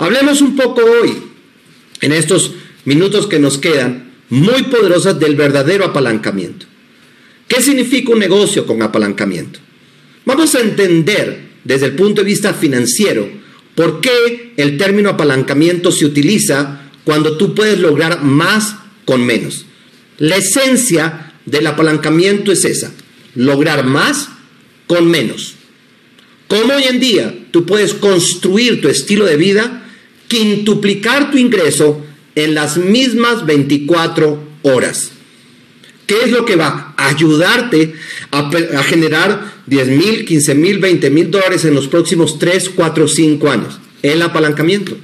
Hablemos un poco hoy, en estos minutos que nos quedan, muy poderosas del verdadero apalancamiento. ¿Qué significa un negocio con apalancamiento? Vamos a entender desde el punto de vista financiero por qué el término apalancamiento se utiliza cuando tú puedes lograr más con menos. La esencia del apalancamiento es esa, lograr más con menos. Como hoy en día tú puedes construir tu estilo de vida, quintuplicar tu ingreso en las mismas 24 horas. ¿Qué es lo que va a ayudarte a, generar 10 mil, 15 mil, 20 mil dólares en los próximos 3, 4, 5 años? El apalancamiento.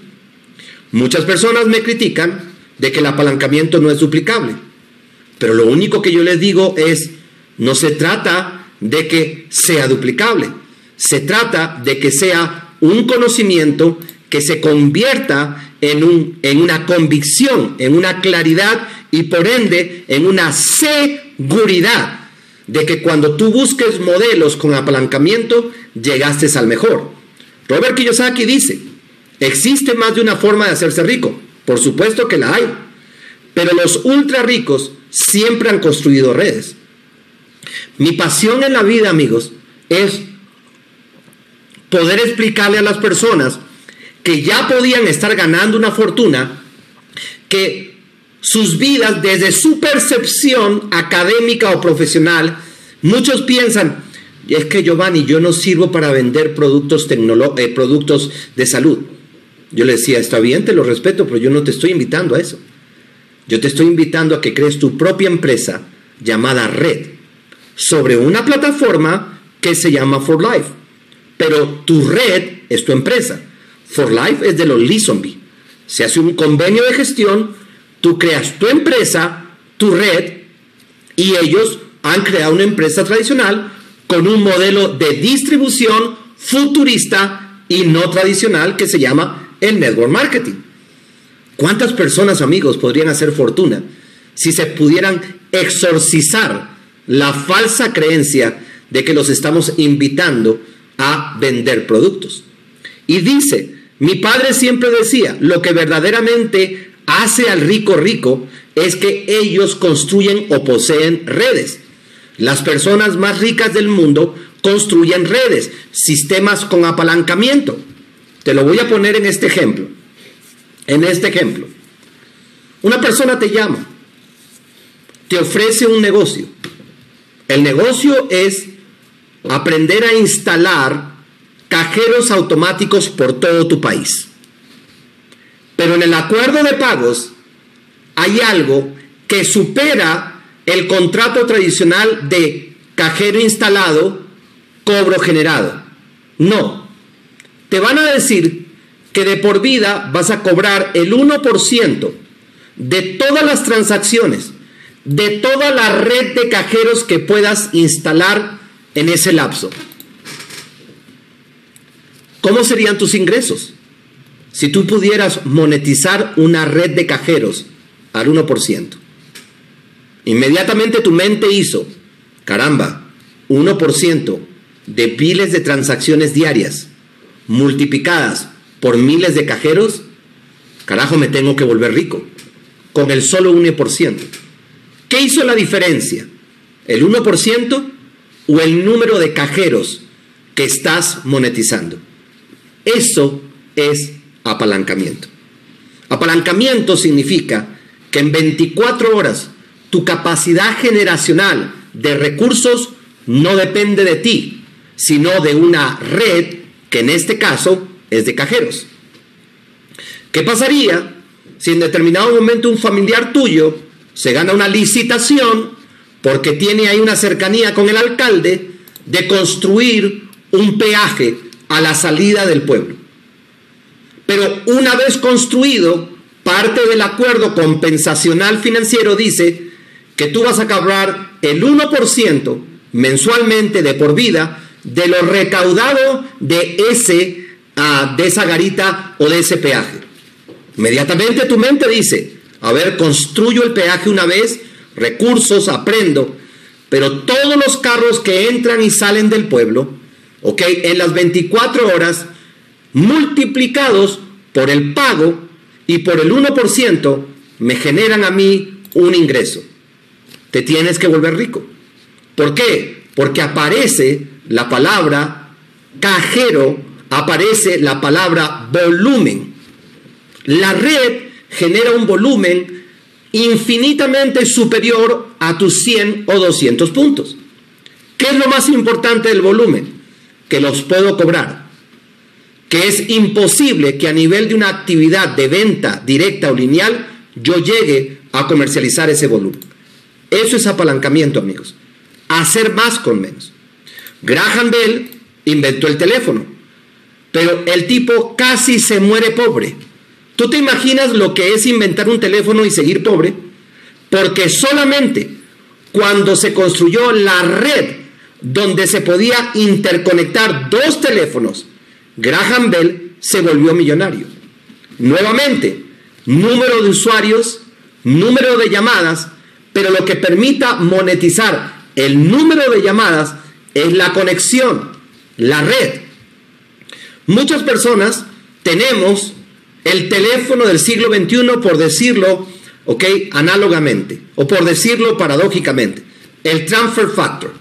Muchas personas me critican de que el apalancamiento no es duplicable. Pero lo único que yo les digo es, no se trata de que sea duplicable. Se trata de que sea un conocimiento que se convierta en, un, en una convicción, en una claridad y por ende en una seguridad de que cuando tú busques modelos con apalancamiento, llegaste al mejor. Robert Kiyosaki dice, existe más de una forma de hacerse rico. Por supuesto que la hay. Pero los ultra ricos siempre han construido redes. Mi pasión en la vida, amigos, es poder explicarle a las personas que ya podían estar ganando una fortuna, que sus vidas desde su percepción académica o profesional, muchos piensan, es que Giovanni, yo no sirvo para vender productos, eh, productos de salud. Yo le decía, está bien, te lo respeto, pero yo no te estoy invitando a eso. Yo te estoy invitando a que crees tu propia empresa llamada Red sobre una plataforma que se llama For Life. Pero tu red es tu empresa. For Life es de los Lee Se hace un convenio de gestión Tú creas tu empresa, tu red, y ellos han creado una empresa tradicional con un modelo de distribución futurista y no tradicional que se llama el network marketing. ¿Cuántas personas, amigos, podrían hacer fortuna si se pudieran exorcizar la falsa creencia de que los estamos invitando a vender productos? Y dice, mi padre siempre decía, lo que verdaderamente hace al rico rico es que ellos construyen o poseen redes. Las personas más ricas del mundo construyen redes, sistemas con apalancamiento. Te lo voy a poner en este ejemplo. En este ejemplo. Una persona te llama, te ofrece un negocio. El negocio es aprender a instalar cajeros automáticos por todo tu país. Pero en el acuerdo de pagos hay algo que supera el contrato tradicional de cajero instalado, cobro generado. No. Te van a decir que de por vida vas a cobrar el 1% de todas las transacciones, de toda la red de cajeros que puedas instalar en ese lapso. ¿Cómo serían tus ingresos? Si tú pudieras monetizar una red de cajeros al 1%, inmediatamente tu mente hizo, caramba, 1% de miles de transacciones diarias multiplicadas por miles de cajeros, carajo, me tengo que volver rico, con el solo 1%. ¿Qué hizo la diferencia? ¿El 1% o el número de cajeros que estás monetizando? Eso es apalancamiento. Apalancamiento significa que en 24 horas tu capacidad generacional de recursos no depende de ti, sino de una red que en este caso es de cajeros. ¿Qué pasaría si en determinado momento un familiar tuyo se gana una licitación porque tiene ahí una cercanía con el alcalde de construir un peaje a la salida del pueblo? Pero una vez construido, parte del acuerdo compensacional financiero dice que tú vas a cobrar el 1% mensualmente de por vida de lo recaudado de, ese, ah, de esa garita o de ese peaje. Inmediatamente tu mente dice, a ver, construyo el peaje una vez, recursos, aprendo, pero todos los carros que entran y salen del pueblo, ok, en las 24 horas multiplicados por el pago y por el 1% me generan a mí un ingreso. Te tienes que volver rico. ¿Por qué? Porque aparece la palabra cajero, aparece la palabra volumen. La red genera un volumen infinitamente superior a tus 100 o 200 puntos. ¿Qué es lo más importante del volumen? Que los puedo cobrar. Que es imposible que a nivel de una actividad de venta directa o lineal yo llegue a comercializar ese volumen. Eso es apalancamiento, amigos. Hacer más con menos. Graham Bell inventó el teléfono, pero el tipo casi se muere pobre. ¿Tú te imaginas lo que es inventar un teléfono y seguir pobre? Porque solamente cuando se construyó la red donde se podía interconectar dos teléfonos, Graham Bell se volvió millonario. Nuevamente, número de usuarios, número de llamadas, pero lo que permita monetizar el número de llamadas es la conexión, la red. Muchas personas tenemos el teléfono del siglo XXI, por decirlo, ok, análogamente, o por decirlo paradójicamente, el transfer factor.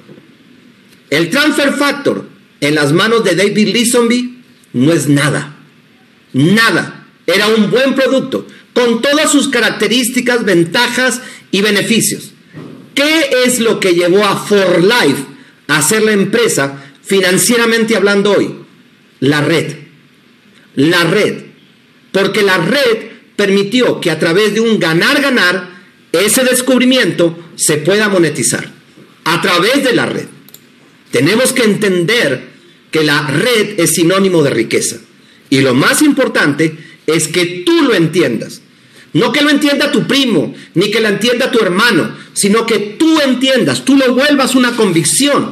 El transfer factor en las manos de David Leesonby no es nada, nada. Era un buen producto, con todas sus características, ventajas y beneficios. ¿Qué es lo que llevó a For Life a ser la empresa financieramente hablando hoy? La red. La red. Porque la red permitió que a través de un ganar-ganar, ese descubrimiento se pueda monetizar. A través de la red. Tenemos que entender que la red es sinónimo de riqueza. Y lo más importante es que tú lo entiendas. No que lo entienda tu primo, ni que lo entienda tu hermano, sino que tú entiendas, tú lo vuelvas una convicción,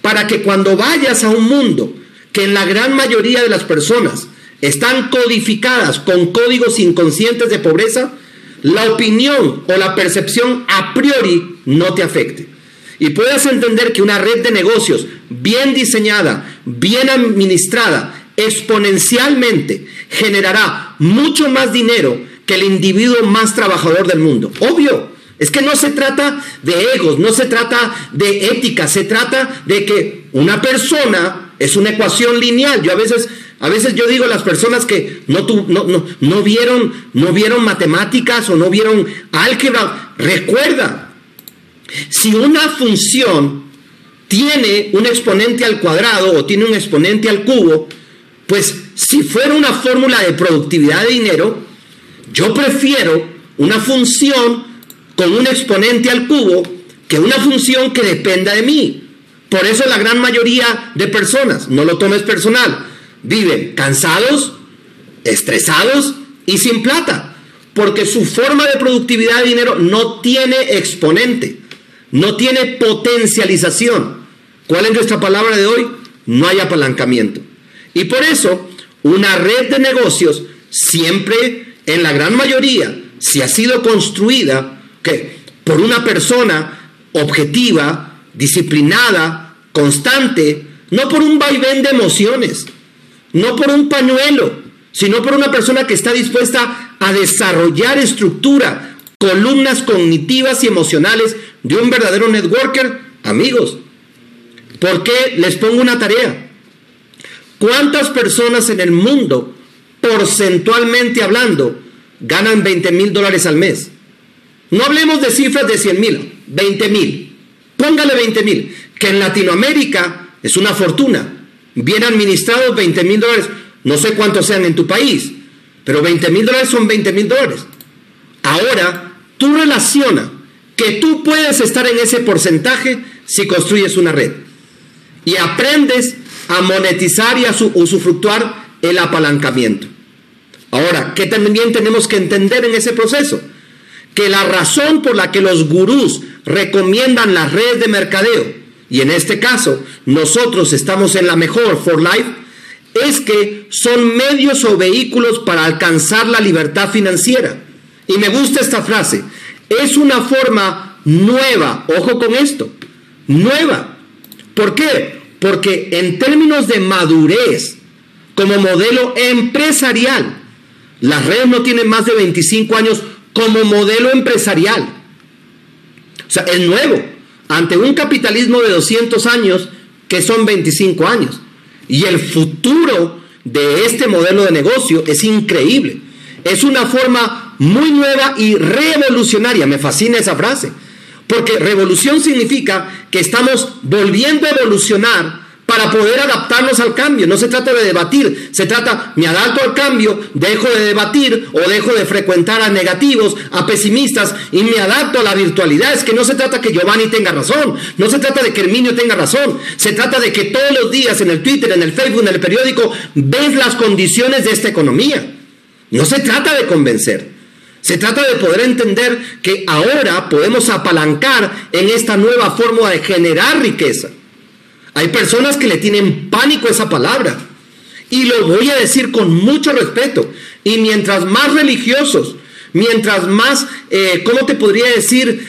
para que cuando vayas a un mundo que en la gran mayoría de las personas están codificadas con códigos inconscientes de pobreza, la opinión o la percepción a priori no te afecte. Y puedes entender que una red de negocios bien diseñada, bien administrada, exponencialmente generará mucho más dinero que el individuo más trabajador del mundo. Obvio, es que no se trata de egos, no se trata de ética, se trata de que una persona es una ecuación lineal. Yo a veces a veces yo digo a las personas que no, no, no, vieron, no vieron matemáticas o no vieron álgebra, recuerda, si una función tiene un exponente al cuadrado o tiene un exponente al cubo, pues si fuera una fórmula de productividad de dinero, yo prefiero una función con un exponente al cubo que una función que dependa de mí. Por eso la gran mayoría de personas, no lo tomes personal, viven cansados, estresados y sin plata, porque su forma de productividad de dinero no tiene exponente, no tiene potencialización. ¿Cuál es nuestra palabra de hoy? No hay apalancamiento. Y por eso, una red de negocios siempre, en la gran mayoría, si ha sido construida por una persona objetiva, disciplinada, constante, no por un vaivén de emociones, no por un pañuelo, sino por una persona que está dispuesta a desarrollar estructura, columnas cognitivas y emocionales de un verdadero networker. Amigos, ¿por qué les pongo una tarea? ¿Cuántas personas en el mundo, porcentualmente hablando, ganan 20 mil dólares al mes? No hablemos de cifras de 100 mil, 20 mil. Póngale 20 mil, que en Latinoamérica es una fortuna bien administrados 20 mil dólares. No sé cuántos sean en tu país, pero 20 mil dólares son 20 mil dólares. Ahora, tú relaciona que tú puedes estar en ese porcentaje si construyes una red. Y aprendes a monetizar y a usufructuar el apalancamiento. Ahora, ¿qué también tenemos que entender en ese proceso? Que la razón por la que los gurús recomiendan las redes de mercadeo y en este caso nosotros estamos en la mejor for life, es que son medios o vehículos para alcanzar la libertad financiera. Y me gusta esta frase, es una forma nueva, ojo con esto, nueva. ¿Por qué? Porque en términos de madurez, como modelo empresarial, Las redes no tienen más de 25 años como modelo empresarial. O sea, es nuevo. Ante un capitalismo de 200 años, que son 25 años. Y el futuro de este modelo de negocio es increíble. Es una forma muy nueva y revolucionaria. Me fascina esa frase. Porque revolución significa que estamos volviendo a evolucionar para poder adaptarnos al cambio. No se trata de debatir, se trata, me adapto al cambio, dejo de debatir o dejo de frecuentar a negativos, a pesimistas y me adapto a la virtualidad. Es que no se trata que Giovanni tenga razón, no se trata de que Herminio tenga razón, se trata de que todos los días en el Twitter, en el Facebook, en el periódico, ves las condiciones de esta economía. No se trata de convencer. Se trata de poder entender que ahora podemos apalancar en esta nueva forma de generar riqueza. Hay personas que le tienen pánico esa palabra. Y lo voy a decir con mucho respeto. Y mientras más religiosos, mientras más, eh, ¿cómo te podría decir?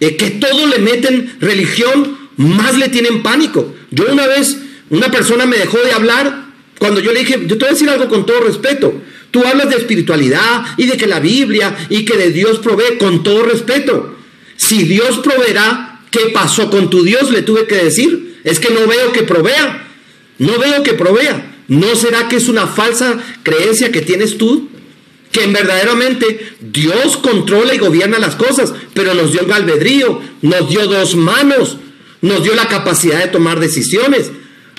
Eh, que todo le meten religión, más le tienen pánico. Yo una vez, una persona me dejó de hablar cuando yo le dije, yo te voy a decir algo con todo respeto. Tú hablas de espiritualidad y de que la Biblia y que de Dios provee con todo respeto. Si Dios proveerá, ¿Qué pasó con tu Dios? Le tuve que decir. Es que no veo que provea. No veo que provea. ¿No será que es una falsa creencia que tienes tú? Que verdaderamente Dios controla y gobierna las cosas, pero nos dio el albedrío, nos dio dos manos, nos dio la capacidad de tomar decisiones.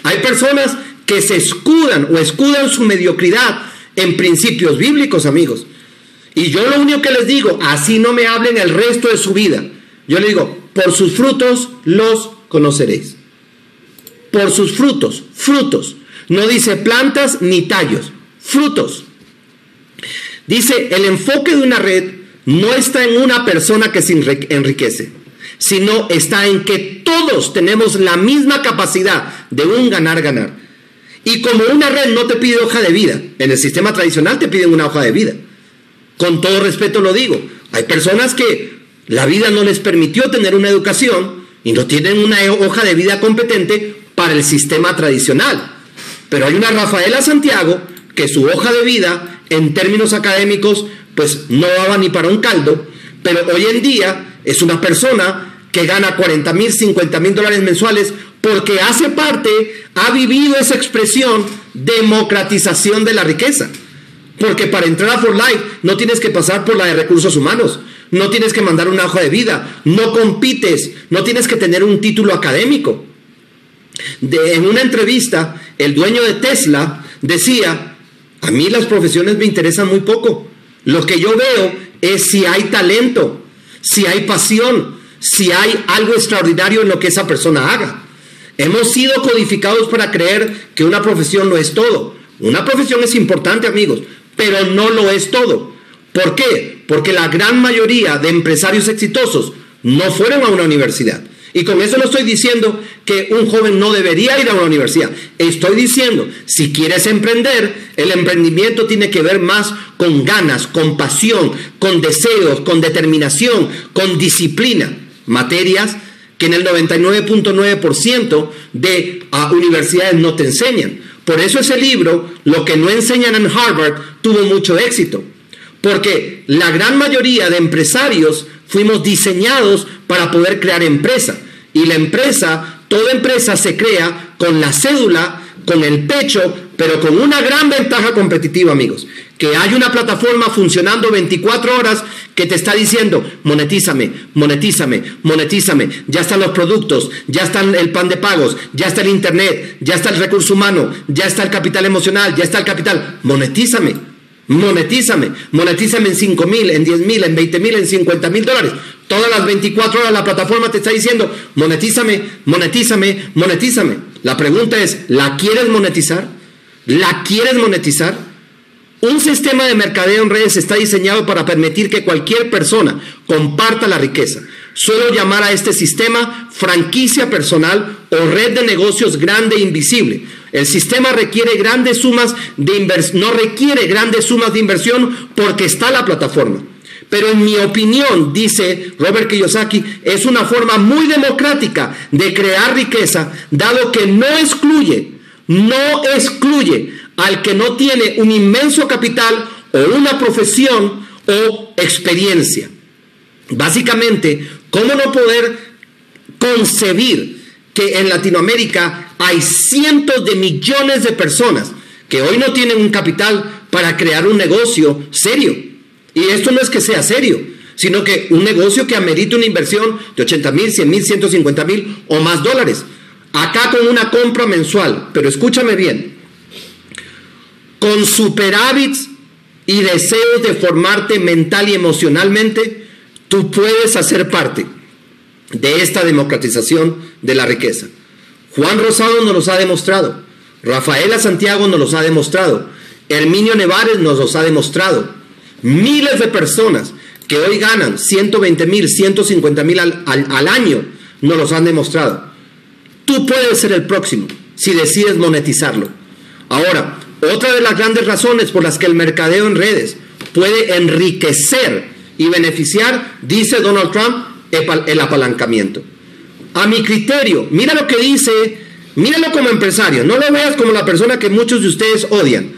Hay personas que se escudan o escudan su mediocridad en principios bíblicos, amigos. Y yo lo único que les digo, así no me hablen el resto de su vida. Yo le digo, por sus frutos los conoceréis. Por sus frutos, frutos. No dice plantas ni tallos, frutos. Dice, el enfoque de una red no está en una persona que se enriquece, sino está en que todos tenemos la misma capacidad de un ganar-ganar. Y como una red no te pide hoja de vida, en el sistema tradicional te piden una hoja de vida. Con todo respeto lo digo, hay personas que la vida no les permitió tener una educación y no tienen una hoja de vida competente para el sistema tradicional. Pero hay una Rafaela Santiago que su hoja de vida en términos académicos pues no daba ni para un caldo, pero hoy en día es una persona que gana 40 mil, 50 mil dólares mensuales porque hace parte, ha vivido esa expresión democratización de la riqueza. Porque para entrar a For Life no tienes que pasar por la de recursos humanos, no tienes que mandar una hoja de vida, no compites, no tienes que tener un título académico. en una entrevista, el dueño de Tesla decía, a mí las profesiones me interesan muy poco. Lo que yo veo es si hay talento, si hay pasión, si hay algo extraordinario en lo que esa persona haga. Hemos sido codificados para creer que una profesión no es todo. Una profesión es importante, amigos, pero no lo es todo. ¿Por qué? Porque la gran mayoría de empresarios exitosos no fueron a una universidad. Y con eso no estoy diciendo que un joven no debería ir a una universidad. Estoy diciendo, si quieres emprender, el emprendimiento tiene que ver más con ganas, con pasión, con deseos, con determinación, con disciplina. Materias que en el 99.9% de ah, universidades no te enseñan. Por eso ese libro, lo que no enseñan en Harvard, tuvo mucho éxito. Porque la gran mayoría de empresarios fuimos diseñados para poder crear empresa. Y la empresa, toda empresa se crea con la cédula, con el pecho, pero con una gran ventaja competitiva, amigos. Que hay una plataforma funcionando 24 horas que te está diciendo, monetízame, monetízame, monetízame. Ya están los productos, ya está el pan de pagos, ya está el internet, ya está el recurso humano, ya está el capital emocional, ya está el capital. Monetízame. Monetízame, monetízame en 5 mil, en 10 mil, en 20 mil, en 50 mil dólares. Todas las 24 horas la plataforma te está diciendo, monetízame, monetízame, monetízame. La pregunta es, ¿la quieres monetizar? ¿La quieres monetizar? Un sistema de mercadeo en redes está diseñado para permitir que cualquier persona comparta la riqueza. Suelo llamar a este sistema franquicia personal o red de negocios grande e invisible el sistema requiere grandes sumas de inversión, no requiere grandes sumas de inversión porque está la plataforma. Pero en mi opinión, dice Robert Kiyosaki, es una forma muy democrática de crear riqueza, dado que no excluye, no excluye al que no tiene un inmenso capital o una profesión o experiencia. Básicamente, ¿cómo no poder concebir que en Latinoamérica hay cientos de millones de personas que hoy no tienen un capital para crear un negocio serio? Y esto no es que sea serio, sino que un negocio que amerite una inversión de 80 mil, 100 mil, 150 mil o más dólares. Acá con una compra mensual, pero escúchame bien, con superávits y deseos de formarte mental y emocionalmente, tú puedes hacer parte de esta democratización de la riqueza. Juan Rosado nos los ha demostrado, Rafaela Santiago nos los ha demostrado, Herminio Nevares nos los ha demostrado. Miles de personas que hoy ganan 120 mil, 150 mil al, al año nos los han demostrado. Tú puedes ser el próximo si decides monetizarlo. Ahora, otra de las grandes razones por las que el mercadeo en redes puede enriquecer y beneficiar, dice Donald Trump, el apalancamiento. A mi criterio, mira lo que dice, míralo como empresario, no lo veas como la persona que muchos de ustedes odian.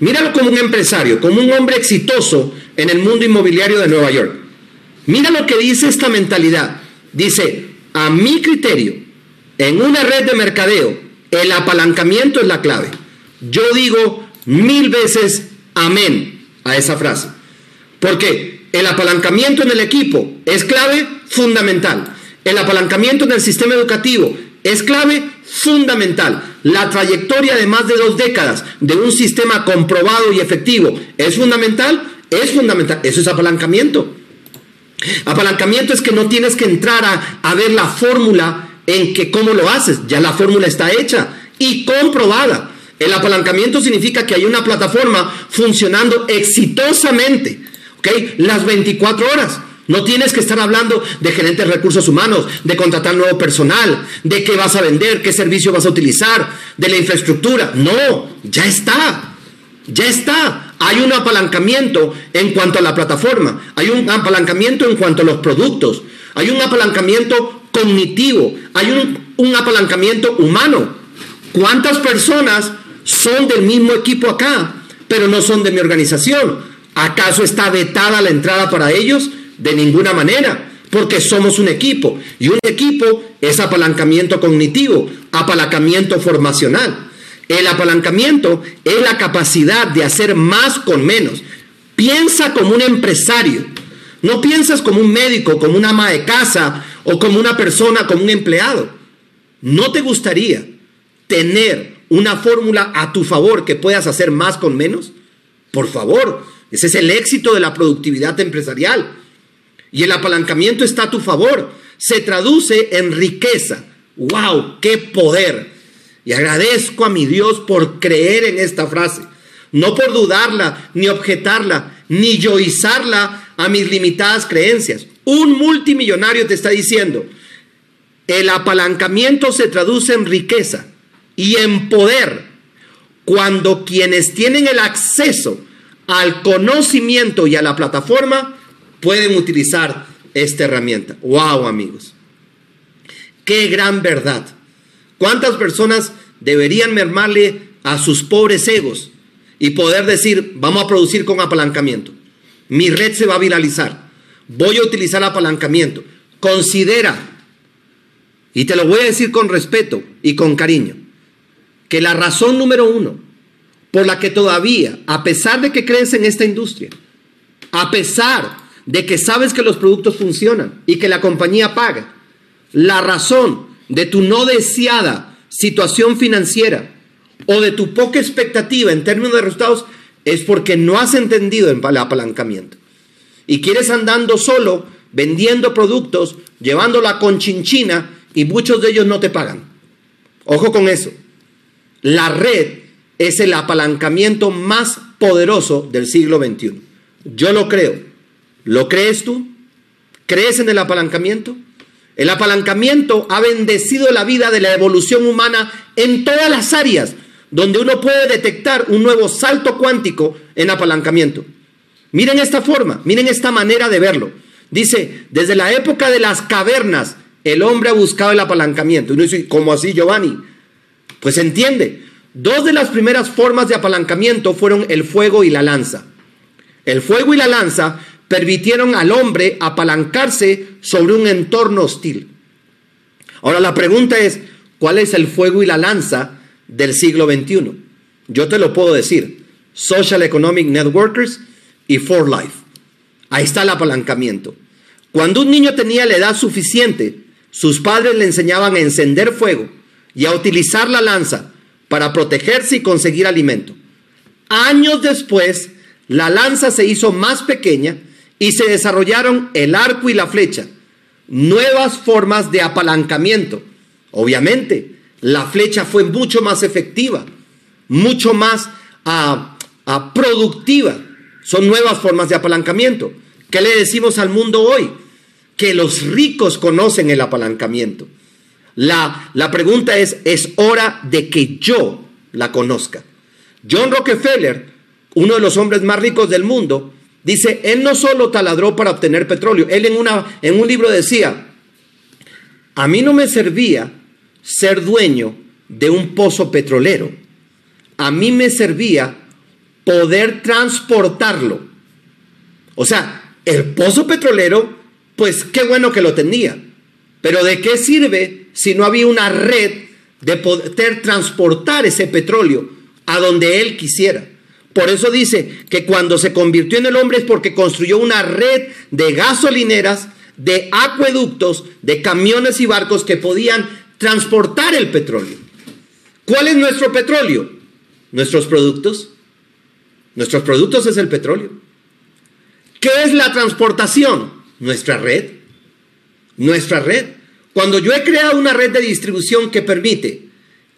Míralo como un empresario, como un hombre exitoso en el mundo inmobiliario de Nueva York. Mira lo que dice esta mentalidad. Dice, a mi criterio, en una red de mercadeo, el apalancamiento es la clave. Yo digo mil veces amén a esa frase. Porque el apalancamiento en el equipo es clave fundamental. El apalancamiento en el sistema educativo es clave fundamental. La trayectoria de más de dos décadas de un sistema comprobado y efectivo es fundamental. Es fundamental. Eso es apalancamiento. Apalancamiento es que no tienes que entrar a, a ver la fórmula en que cómo lo haces. Ya la fórmula está hecha y comprobada. El apalancamiento significa que hay una plataforma funcionando exitosamente, ¿ok? Las 24 horas. No tienes que estar hablando de gerentes de recursos humanos, de contratar nuevo personal, de qué vas a vender, qué servicio vas a utilizar, de la infraestructura. No, ya está. Ya está. Hay un apalancamiento en cuanto a la plataforma. Hay un apalancamiento en cuanto a los productos. Hay un apalancamiento cognitivo. Hay un, apalancamiento humano. ¿Cuántas personas son del mismo equipo acá, pero no son de mi organización. ¿Acaso está vetada la entrada para ellos? De ninguna manera, porque somos un equipo. Y un equipo es apalancamiento cognitivo, apalancamiento formacional. El apalancamiento es la capacidad de hacer más con menos. Piensa como un empresario. No piensas como un médico, como una ama de casa o como una persona, como un empleado. ¿No te gustaría tener una fórmula a tu favor que puedas hacer más con menos? Por favor, ese es el éxito de la productividad empresarial. Y el apalancamiento está a tu favor. Se traduce en riqueza. ¡Wow! ¡Qué poder! Y agradezco a mi Dios por creer en esta frase. No por dudarla, ni objetarla, ni yoizarla a mis limitadas creencias. Un multimillonario te está diciendo, el apalancamiento se traduce en riqueza y en poder cuando quienes tienen el acceso al conocimiento y a la plataforma pueden utilizar esta herramienta. ¡Wow, amigos! ¡Qué gran verdad! ¿Cuántas personas deberían mermarle a sus pobres egos y poder decir, vamos a producir con apalancamiento? Mi red se va a viralizar. Voy a utilizar apalancamiento. Considera, y te lo voy a decir con respeto y con cariño, que la razón número uno por la que todavía, a pesar de que crees en esta industria, a pesar de que sabes que los productos funcionan y que la compañía paga, la razón de tu no deseada situación financiera o de tu poca expectativa en términos de resultados es porque no has entendido el apalancamiento. Y quieres andando solo, vendiendo productos, llevándola la conchinchina y muchos de ellos no te pagan. Ojo con eso. La red es el apalancamiento más poderoso del siglo XXI. Yo lo creo. ¿Lo crees tú? ¿Crees en el apalancamiento? El apalancamiento ha bendecido la vida de la evolución humana en todas las áreas donde uno puede detectar un nuevo salto cuántico en apalancamiento. Miren esta forma, miren esta manera de verlo. Dice, desde la época de las cavernas, el hombre ha buscado el apalancamiento. Y uno dice, ¿cómo así, Giovanni? Pues entiende, Dos de las primeras formas de apalancamiento fueron el fuego y la lanza. El fuego y la lanza permitieron al hombre apalancarse sobre un entorno hostil. Ahora la pregunta es, ¿cuál es el fuego y la lanza del siglo XXI? Yo te lo puedo decir, Social Economic Networkers y For Life. Ahí está el apalancamiento. Cuando un niño tenía la edad suficiente, sus padres le enseñaban a encender fuego y a utilizar la lanza para protegerse y conseguir alimento. Años después, la lanza se hizo más pequeña y se desarrollaron el arco y la flecha, nuevas formas de apalancamiento. Obviamente, la flecha fue mucho más efectiva, mucho más ah, ah, productiva. Son nuevas formas de apalancamiento. ¿Qué le decimos al mundo hoy? Que los ricos conocen el apalancamiento. La, la pregunta es, es hora de que yo la conozca. John Rockefeller, uno de los hombres más ricos del mundo, dice, él no solo taladró para obtener petróleo, él en, una, en un libro decía, a mí no me servía ser dueño de un pozo petrolero, a mí me servía poder transportarlo. O sea, el pozo petrolero, pues qué bueno que lo tenía, pero ¿de qué sirve si no había una red de poder transportar ese petróleo a donde él quisiera? Por eso dice que cuando se convirtió en el hombre es porque construyó una red de gasolineras, de acueductos, de camiones y barcos que podían transportar el petróleo. ¿Cuál es nuestro petróleo? Nuestros productos. Nuestros productos es el petróleo. ¿Qué es la transportación? Nuestra red. Nuestra red. Cuando yo he creado una red de distribución que permite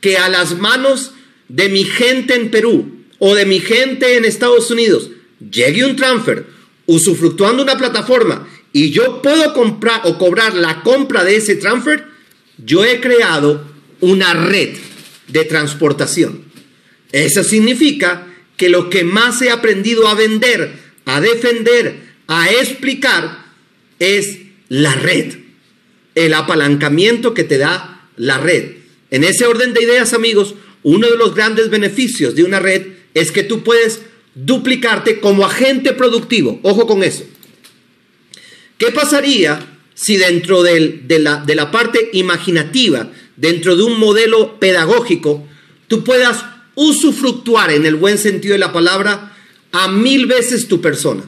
que a las manos de mi gente en Perú o de mi gente en Estados Unidos llegue un transfer usufructuando una plataforma y yo puedo comprar o cobrar la compra de ese transfer, yo he creado una red de transportación. Eso significa que lo que más he aprendido a vender, a defender, a explicar es la red, el apalancamiento que te da la red. En ese orden de ideas, amigos, uno de los grandes beneficios de una red es que tú puedes duplicarte como agente productivo. Ojo con eso. ¿Qué pasaría si dentro de, la, de la parte imaginativa, dentro de un modelo pedagógico, tú puedas usufructuar en el buen sentido de la palabra a mil veces tu persona?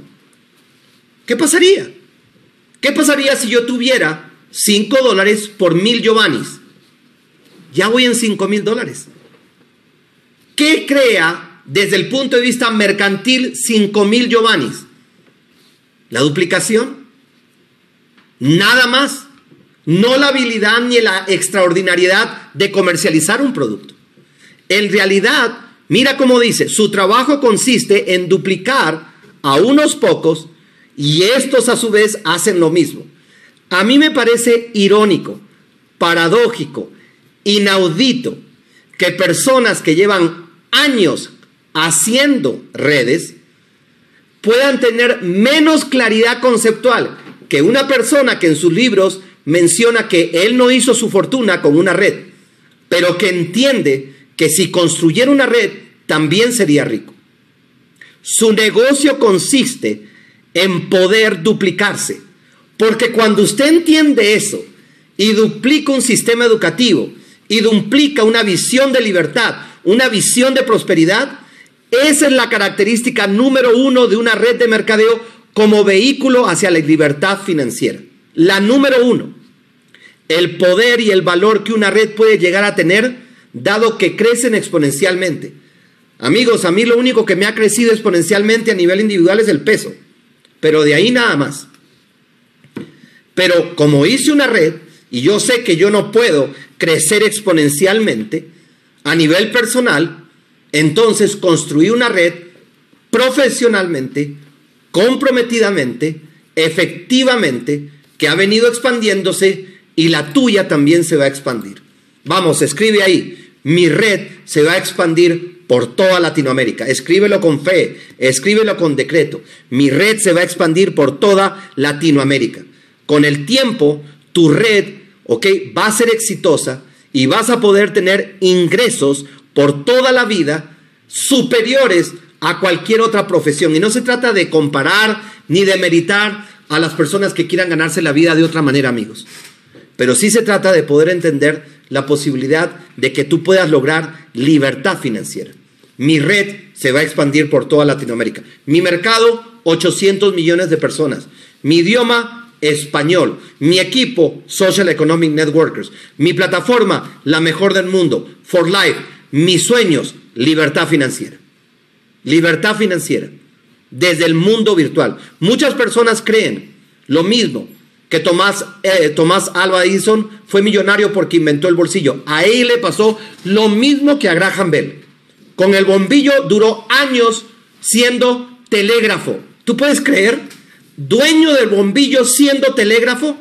¿Qué pasaría? ¿Qué pasaría si yo tuviera cinco dólares por mil Giovannis? Ya voy en cinco mil dólares. ¿Qué crea desde el punto de vista mercantil 5 mil Giovannis. La duplicación. Nada más. No la habilidad ni la extraordinariedad de comercializar un producto. En realidad, mira cómo dice, su trabajo consiste en duplicar a unos pocos y estos a su vez hacen lo mismo. A mí me parece irónico, paradójico, inaudito que personas que llevan años haciendo redes puedan tener menos claridad conceptual que una persona que en sus libros menciona que él no hizo su fortuna con una red, pero que entiende que si construyera una red también sería rico. Su negocio consiste en poder duplicarse, porque cuando usted entiende eso y duplica un sistema educativo y duplica una visión de libertad, una visión de prosperidad, esa es la característica número uno de una red de mercadeo como vehículo hacia la libertad financiera. La número uno, el poder y el valor que una red puede llegar a tener dado que crecen exponencialmente. Amigos, a mí lo único que me ha crecido exponencialmente a nivel individual es el peso, pero de ahí nada más. Pero como hice una red y yo sé que yo no puedo crecer exponencialmente a nivel personal, entonces construí una red profesionalmente, comprometidamente, efectivamente, que ha venido expandiéndose y la tuya también se va a expandir. Vamos, escribe ahí, mi red se va a expandir por toda Latinoamérica. Escríbelo con fe, escríbelo con decreto. Mi red se va a expandir por toda Latinoamérica. Con el tiempo, tu red, ¿ok? Va a ser exitosa y vas a poder tener ingresos por toda la vida superiores a cualquier otra profesión. Y no se trata de comparar ni de meritar a las personas que quieran ganarse la vida de otra manera, amigos. Pero sí se trata de poder entender la posibilidad de que tú puedas lograr libertad financiera. Mi red se va a expandir por toda Latinoamérica. Mi mercado, 800 millones de personas. Mi idioma, español. Mi equipo, Social Economic Networkers. Mi plataforma, la mejor del mundo, For Life. Mis sueños, libertad financiera. Libertad financiera. Desde el mundo virtual. Muchas personas creen lo mismo que Tomás, eh, Tomás Alba Edison fue millonario porque inventó el bolsillo. A él le pasó lo mismo que a Graham Bell. Con el bombillo duró años siendo telégrafo. ¿Tú puedes creer? Dueño del bombillo siendo telégrafo.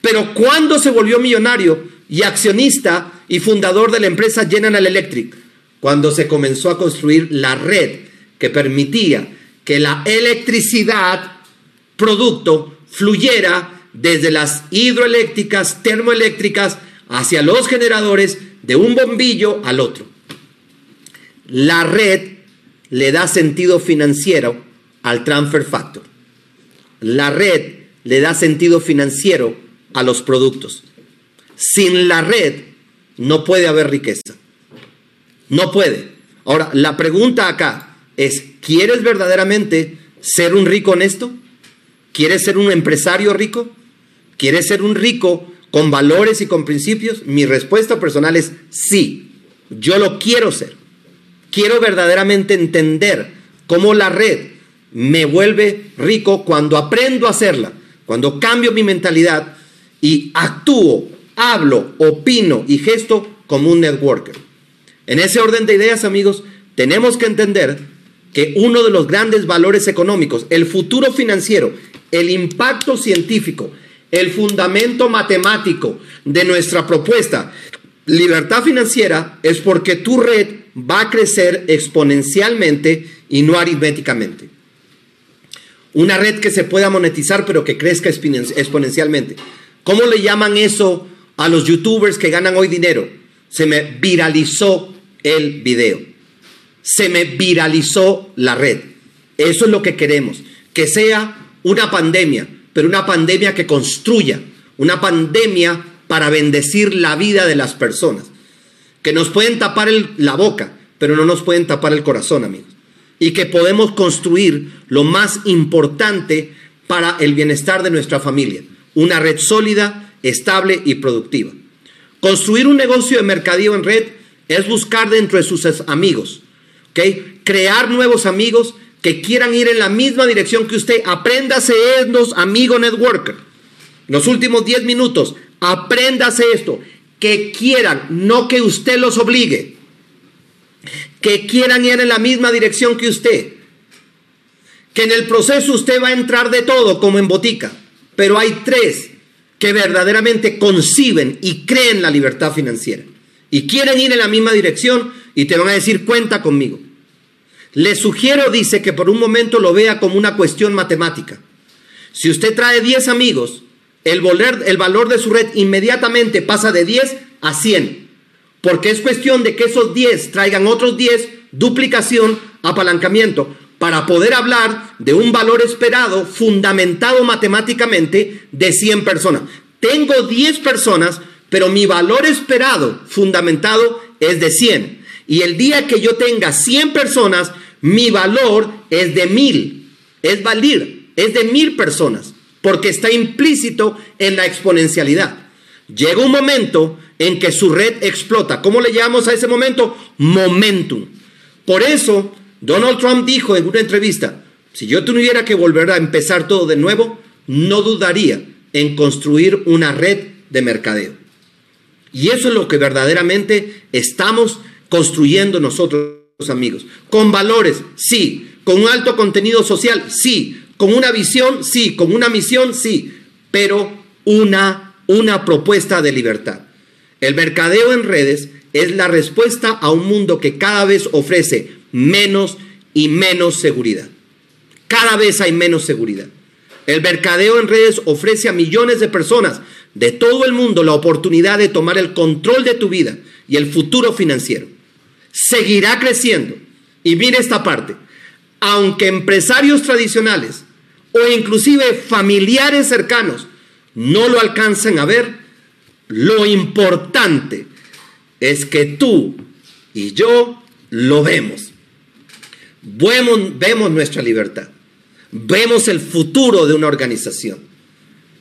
Pero cuando se volvió millonario y accionista y fundador de la empresa General Electric, cuando se comenzó a construir la red que permitía que la electricidad, producto, fluyera desde las hidroeléctricas, termoeléctricas, hacia los generadores de un bombillo al otro. La red le da sentido financiero al transfer factor. La red le da sentido financiero a los productos. Sin la red no puede haber riqueza. No puede. Ahora, la pregunta acá es, ¿quieres verdaderamente ser un rico honesto? ¿Quieres ser un empresario rico? ¿Quieres ser un rico con valores y con principios? Mi respuesta personal es sí. Yo lo quiero ser. Quiero verdaderamente entender cómo la red me vuelve rico cuando aprendo a hacerla, cuando cambio mi mentalidad y actúo, hablo, opino y gesto como un networker. En ese orden de ideas, amigos, tenemos que entender que uno de los grandes valores económicos, el futuro financiero, el impacto científico, el fundamento matemático de nuestra propuesta, libertad financiera, es porque tu red va a crecer exponencialmente y no aritméticamente. Una red que se pueda monetizar pero que crezca exponencialmente. ¿Cómo le llaman eso a los youtubers que ganan hoy dinero? Se me viralizó el video. Se me viralizó la red. Eso es lo que queremos. Que sea una pandemia, pero una pandemia que construya, una pandemia para bendecir la vida de las personas, que nos pueden tapar la boca, pero no nos pueden tapar el corazón, amigos, y que podemos construir lo más importante para el bienestar de nuestra familia, una red sólida, estable y productiva. Construir un negocio de mercadeo en red es buscar dentro de sus amigos, ¿okay? crear nuevos amigos que quieran ir en la misma dirección que usted, apréndase esto, amigo networker. Los últimos 10 minutos, apréndase esto. Que quieran, no que usted los obligue. Que quieran ir en la misma dirección que usted. Que en el proceso usted va a entrar de todo como en botica. Pero hay tres que verdaderamente conciben y creen la libertad financiera. Y quieren ir en la misma dirección y te van a decir, cuenta conmigo. Le sugiero, dice, que por un momento lo vea como una cuestión matemática. Si usted trae 10 amigos, el, valor de su red inmediatamente pasa de 10 a 100. Porque es cuestión de que esos 10 traigan otros 10, duplicación, apalancamiento, para poder hablar de un valor esperado fundamentado matemáticamente de 100 personas. Tengo 10 personas, pero mi valor esperado fundamentado es de 100. Y el día que yo tenga 100 personas, mi valor es de mil, es valir, es de mil personas, porque está implícito en la exponencialidad. Llega un momento en que su red explota. ¿Cómo le llamamos a ese momento? Momentum. Por eso, Donald Trump dijo en una entrevista, si yo tuviera que volver a empezar todo de nuevo, no dudaría en construir una red de mercadeo. Y eso es lo que verdaderamente estamos construyendo nosotros amigos. Con valores, sí. Con un alto contenido social, sí. Con una visión, sí. Con una misión, sí. Pero una, una propuesta de libertad. El mercadeo en redes es la respuesta a un mundo que cada vez ofrece menos y menos seguridad. Cada vez hay menos seguridad. El mercadeo en redes ofrece a millones de personas de todo el mundo la oportunidad de tomar el control de tu vida y el futuro financiero. Seguirá creciendo. Y mire esta parte, aunque empresarios tradicionales o inclusive familiares cercanos no lo alcancen a ver, lo importante es que tú y yo lo vemos. Vemos, vemos nuestra libertad. Vemos el futuro de una organización.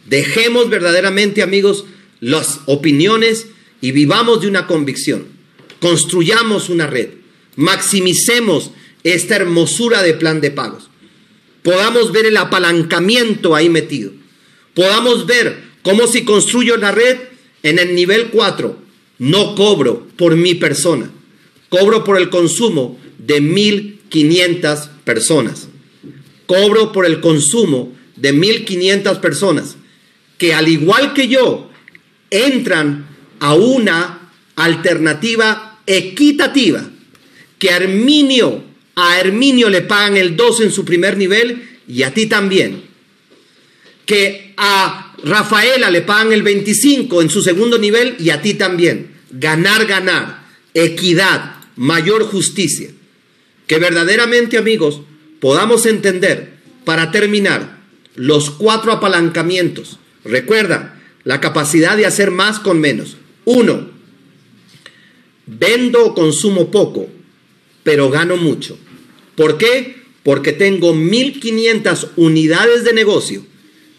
Dejemos verdaderamente, amigos, las opiniones y vivamos de una convicción. Construyamos una red. Maximicemos esta hermosura de plan de pagos. Podamos ver el apalancamiento ahí metido. Podamos ver cómo si construyo la red en el nivel 4, no cobro por mi persona, cobro por el consumo de 1.500 personas. Cobro por el consumo de 1.500 personas que al igual que yo entran a una alternativa equitativa que Arminio, a Herminio le pagan el 2 en su primer nivel y a ti también. Que a Rafaela le pagan el 25 en su segundo nivel y a ti también. Ganar, ganar, equidad, mayor justicia. Que verdaderamente, amigos, podamos entender, para terminar, los cuatro apalancamientos. Recuerda, la capacidad de hacer más con menos. Uno, vendo o consumo poco pero gano mucho. ¿Por qué? Porque tengo 1.500 unidades de negocio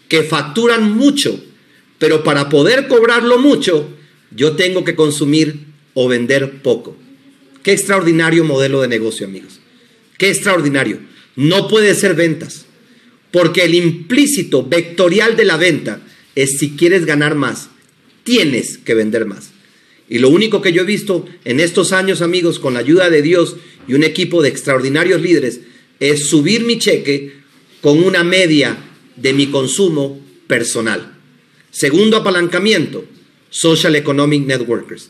que facturan mucho, pero para poder cobrarlo mucho, yo tengo que consumir o vender poco. Qué extraordinario modelo de negocio, amigos. Qué extraordinario. No puede ser ventas, porque el implícito vectorial de la venta es si quieres ganar más, tienes que vender más. Y lo único que yo he visto en estos años, amigos, con la ayuda de Dios y un equipo de extraordinarios líderes es subir mi cheque con una media de mi consumo personal. Segundo apalancamiento, Social Economic Networkers,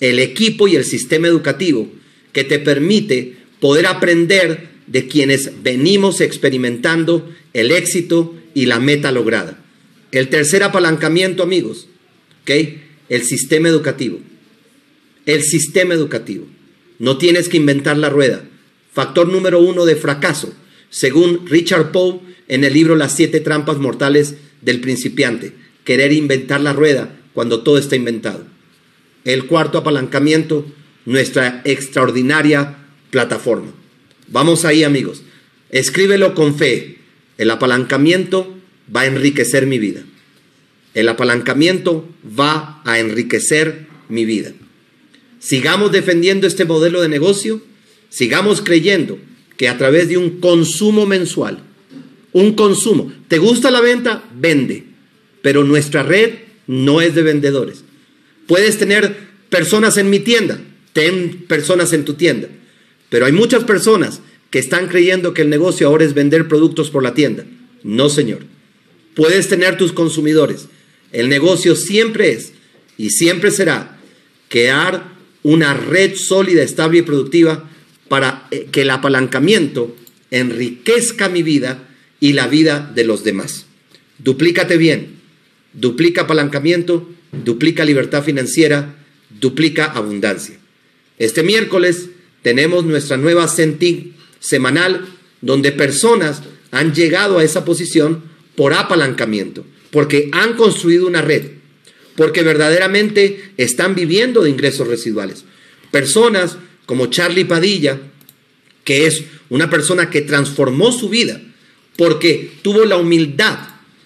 el equipo y el sistema educativo que te permite poder aprender de quienes venimos experimentando el éxito y la meta lograda. El tercer apalancamiento, amigos, ¿okay? el sistema educativo. El sistema educativo. No tienes que inventar la rueda. Factor número uno de fracaso, según Richard Poe en el libro Las siete trampas mortales del principiante. Querer inventar la rueda cuando todo está inventado. El cuarto apalancamiento, nuestra extraordinaria plataforma. Vamos ahí amigos. Escríbelo con fe. El apalancamiento va a enriquecer mi vida. El apalancamiento va a enriquecer mi vida. Sigamos defendiendo este modelo de negocio, sigamos creyendo que a través de un consumo mensual, un consumo, ¿te gusta la venta? Vende, pero nuestra red no es de vendedores. Puedes tener personas en mi tienda, ten personas en tu tienda, pero hay muchas personas que están creyendo que el negocio ahora es vender productos por la tienda. No, señor. Puedes tener tus consumidores. El negocio siempre es y siempre será crear una red sólida, estable y productiva para eh, que el apalancamiento enriquezca mi vida y la vida de los demás. Duplícate bien, duplica apalancamiento, duplica libertad financiera, duplica abundancia. Este miércoles tenemos nuestra nueva Senting semanal donde personas han llegado a esa posición por apalancamiento, porque han construido una red porque verdaderamente están viviendo de ingresos residuales. Personas como Charlie Padilla, que es una persona que transformó su vida porque tuvo la humildad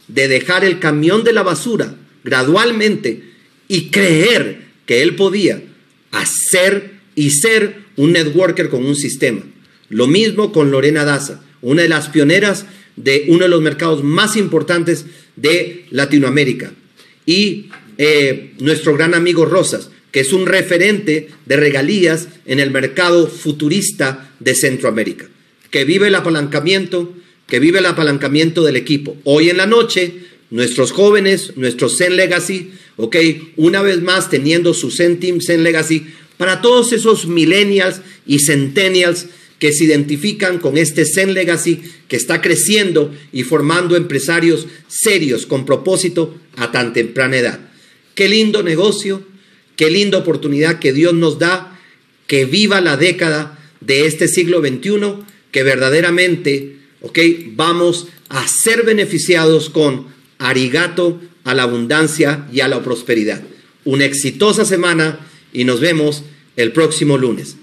de dejar el camión de la basura gradualmente y creer que él podía hacer y ser un networker con un sistema. Lo mismo con Lorena Daza, una de las pioneras de uno de los mercados más importantes de Latinoamérica. Y eh, nuestro gran amigo Rosas, que es un referente de regalías en el mercado futurista de Centroamérica, que vive el apalancamiento, que vive el apalancamiento del equipo. Hoy en la noche, nuestros jóvenes, nuestros Zen Legacy, ok, una vez más teniendo su Zen Team, Zen Legacy, para todos esos millennials y centennials que se identifican con este Zen Legacy que está creciendo y formando empresarios serios con propósito a tan temprana edad. Qué lindo negocio, qué linda oportunidad que Dios nos da, que viva la década de este siglo XXI, que verdaderamente, ok, vamos a ser beneficiados con arigato a la abundancia y a la prosperidad. Una exitosa semana y nos vemos el próximo lunes.